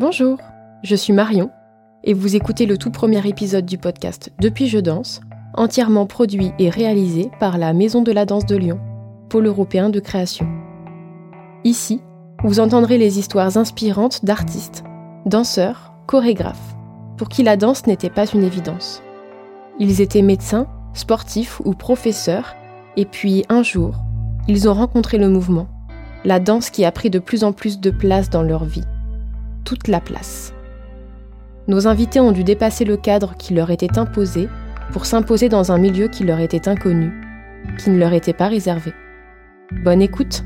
Bonjour, je suis Marion et vous écoutez le tout premier épisode du podcast Depuis je danse, entièrement produit et réalisé par la Maison de la danse de Lyon, pôle européen de création. Ici, vous entendrez les histoires inspirantes d'artistes, danseurs, chorégraphes, pour qui la danse n'était pas une évidence. Ils étaient médecins, sportifs ou professeurs, et puis un jour, ils ont rencontré le mouvement, la danse qui a pris de plus en plus de place dans leur vie toute la place. Nos invités ont dû dépasser le cadre qui leur était imposé pour s'imposer dans un milieu qui leur était inconnu, qui ne leur était pas réservé. Bonne écoute